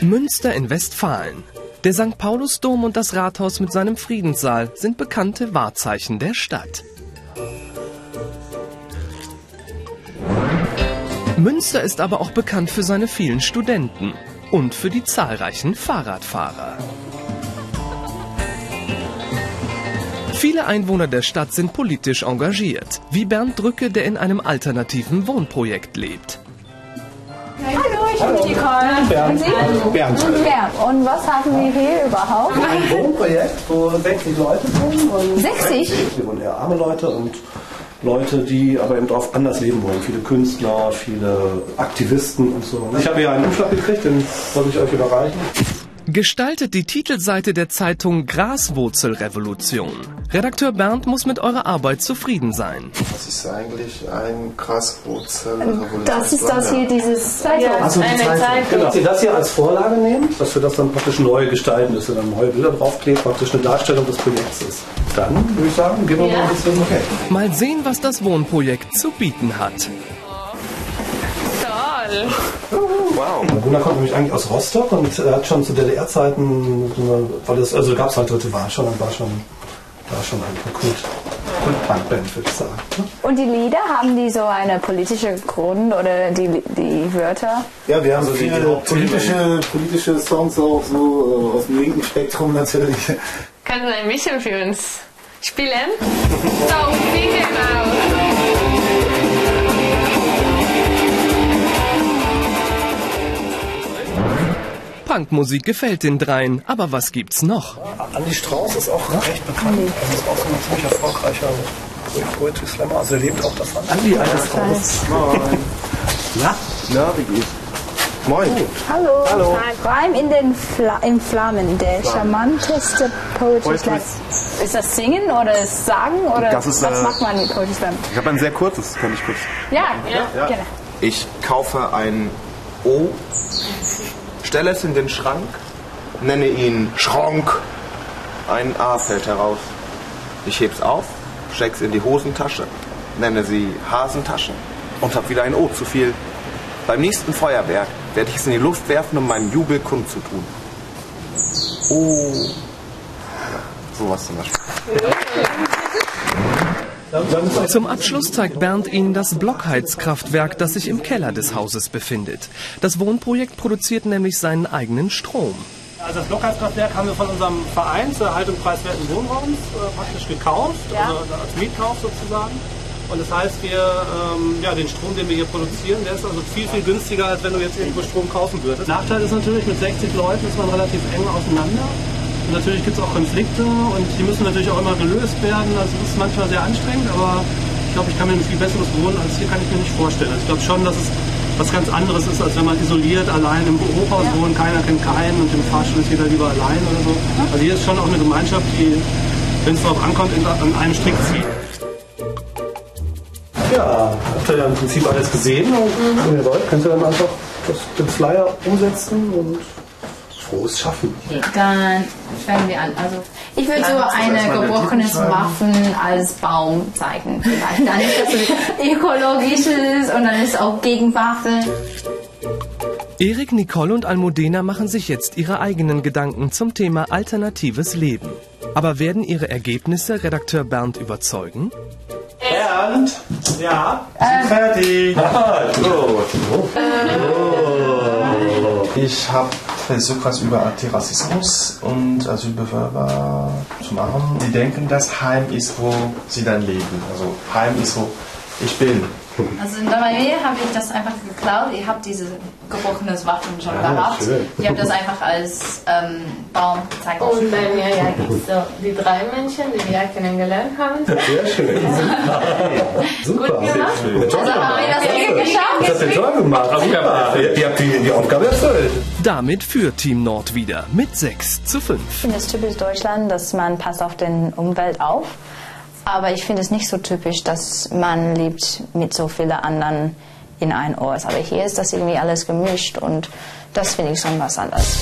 Münster in Westfalen. Der St. Paulusdom und das Rathaus mit seinem Friedenssaal sind bekannte Wahrzeichen der Stadt. Münster ist aber auch bekannt für seine vielen Studenten und für die zahlreichen Fahrradfahrer. Viele Einwohner der Stadt sind politisch engagiert, wie Bernd Drücke, der in einem alternativen Wohnprojekt lebt. Hallo, ich bin Nicole. Bernd. Und? Bernd. Bernd. Und was haben wir hier überhaupt? Ein Wohnprojekt, wo 60 Leute wohnen. Und 60? Hier wohnen eher arme Leute und Leute, die aber eben drauf anders leben wollen. Viele Künstler, viele Aktivisten und so. Ich habe hier einen Umschlag gekriegt, den soll ich euch überreichen. Gestaltet die Titelseite der Zeitung Graswurzelrevolution. Redakteur Bernd muss mit eurer Arbeit zufrieden sein. Das ist eigentlich ein Graswurzelrevolution. Das ist das hier, dieses Zeitung. Also die Eine Zeitung. Zeitung. Genau. Ihr das hier als Vorlage nehmt, dass wir das dann praktisch neu gestalten, dass ihr dann neue Bilder draufklebt, praktisch eine Darstellung des Projekts ist. Dann würde ich sagen, geben wir mal ein bisschen okay. Mal sehen, was das Wohnprojekt zu bieten hat. Toll. Wow. Gunnar kommt nämlich eigentlich aus Rostock und er hat schon zu DDR-Zeiten, so eine- weil das, also gab es halt dritte Wahl schon und war schon, war schon ein Kult, Kultbankband, würde ich sagen. ne? Und die Lieder, haben die so eine politische Grund oder die, die Wörter? Ja, wir haben Also die viele politische, politische Songs auch so äh, aus dem linken Spektrum natürlich. Können Sie ein bisschen für uns spielen? So, Punkmusik gefällt den dreien, aber was gibt's noch? Andi Strauß ist auch recht bekannt. Er ist auch so ein ziemlich erfolgreicher Poetry Slammer. Also er lebt auch davon. Andi, alter Strauß. Na? Na, wie geht's? Moin. Hallo. Hallo. Reim in den Fla in Flammen, der charmanteste Poetry Slam. Ist das Singen oder das Sagen oder Das ist, was äh, macht man mit Poetry Slam? Ich habe ein sehr kurzes, kann ich kurz. Ja, ja, gerne. Ich kaufe ein O, stelle es in den Schrank, nenne ihn Schrank. Ein A fällt heraus. Ich heb's auf, steck's in die Hosentasche, nenne sie Hasentasche und hab wieder ein O zu viel. Beim nächsten Feuerwerk werde ich es in die Luft werfen, um meinen Jubel kundzutun. Oh. Ja, sowas zum Beispiel. Zum Abschluss zeigt Bernd Ihnen das Blockheizkraftwerk, das sich im Keller des Hauses befindet. Das Wohnprojekt produziert nämlich seinen eigenen Strom. Also das Blockheizkraftwerk haben wir von unserem Verein zur Erhaltung preiswerten Wohnraums äh, praktisch gekauft, also als Mietkauf sozusagen. Und das heißt, wir, ähm, ja, den Strom, den wir hier produzieren, der ist also viel, viel günstiger, als wenn du jetzt irgendwo Strom kaufen würdest. Nachteil ist natürlich, mit 60 Leuten ist man relativ eng auseinander. Und natürlich gibt es auch Konflikte und die müssen natürlich auch immer gelöst werden. Also das ist manchmal sehr anstrengend, aber ich glaube, ich kann mir ein viel besseres Wohnen als hier kann ich mir nicht vorstellen. Also ich glaube schon, dass es was ganz anderes ist, als wenn man isoliert allein im Hochhaus wohnt, keiner kennt keinen und im Fahrstuhl ist jeder lieber allein oder so. Also hier ist schon auch eine Gemeinschaft, die, wenn es darauf ankommt, in- an einem Strick zieht. Ja, habt ihr ja im Prinzip alles gesehen und wenn ihr wollt, könnt ihr dann einfach das, den Flyer umsetzen und frohes Schaffen. Dann fangen wir an. Also ich würde so eine gebrochenes Waffen als Baum zeigen. Vielleicht. Dann ist das so ökologisches und dann ist auch Gegenwaffe. Erik, Nicole und Almudena machen sich jetzt ihre eigenen Gedanken zum Thema alternatives Leben. Aber werden ihre Ergebnisse Redakteur Bernd überzeugen? Bernd, ja, sind fertig. Ich habe versucht, was über Antirassismus und Asylbewerber zu machen. Sie denken, dass Heim ist, wo sie dann leben. Also Heim ist, wo ich bin. Also bei mir habe ich das einfach geklaut. Ich habe diese gebrochenes Waffen schon gehabt. schön. Ich habe das einfach als ähm, Baum gezeigt. Und bei mir ja, gibt es so die drei Menschen, die wir kennengelernt haben. Sehr schön. Super. Gut gemacht. Also haben wir das ihr toll gemacht. Super. Ihr, ihr habt die, die Aufgabe erfüllt. Damit führt Team Nord wieder mit 6 zu 5. Ich finde es typisch Deutschland, dass man passt auf den Umwelt auf. Aber ich finde es nicht so typisch, dass man lebt mit so vielen anderen in einem Ort. Aber hier ist das irgendwie alles gemischt und das finde ich schon was anderes.